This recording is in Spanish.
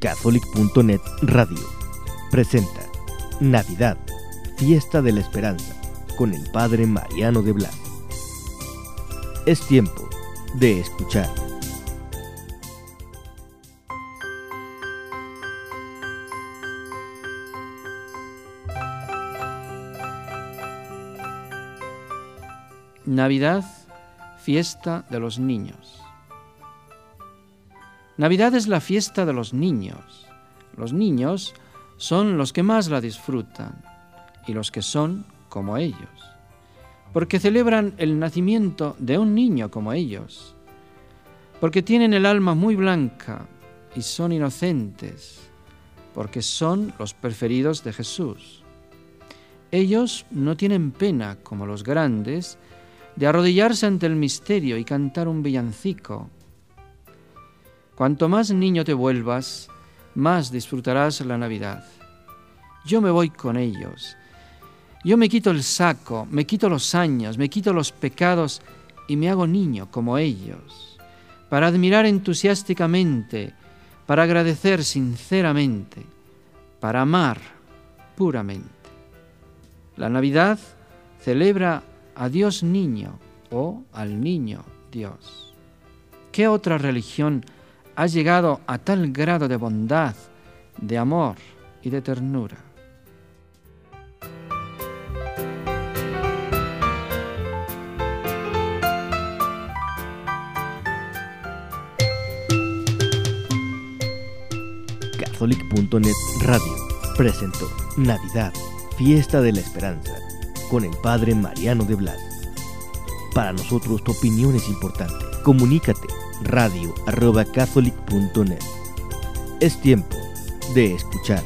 Catholic.net Radio presenta Navidad, Fiesta de la Esperanza, con el Padre Mariano de Blas. Es tiempo de escuchar. Navidad, fiesta de los niños. Navidad es la fiesta de los niños. Los niños son los que más la disfrutan y los que son como ellos, porque celebran el nacimiento de un niño como ellos, porque tienen el alma muy blanca y son inocentes, porque son los preferidos de Jesús. Ellos no tienen pena, como los grandes, de arrodillarse ante el misterio y cantar un villancico. Cuanto más niño te vuelvas, más disfrutarás la Navidad. Yo me voy con ellos. Yo me quito el saco, me quito los años, me quito los pecados y me hago niño como ellos, para admirar entusiásticamente, para agradecer sinceramente, para amar puramente. La Navidad celebra a Dios niño o al niño Dios. ¿Qué otra religión ha llegado a tal grado de bondad, de amor y de ternura? Catholic.net Radio presentó Navidad, Fiesta de la Esperanza con el Padre Mariano de Blas. Para nosotros tu opinión es importante. Comunícate radio arroba catholic.net. Es tiempo de escuchar.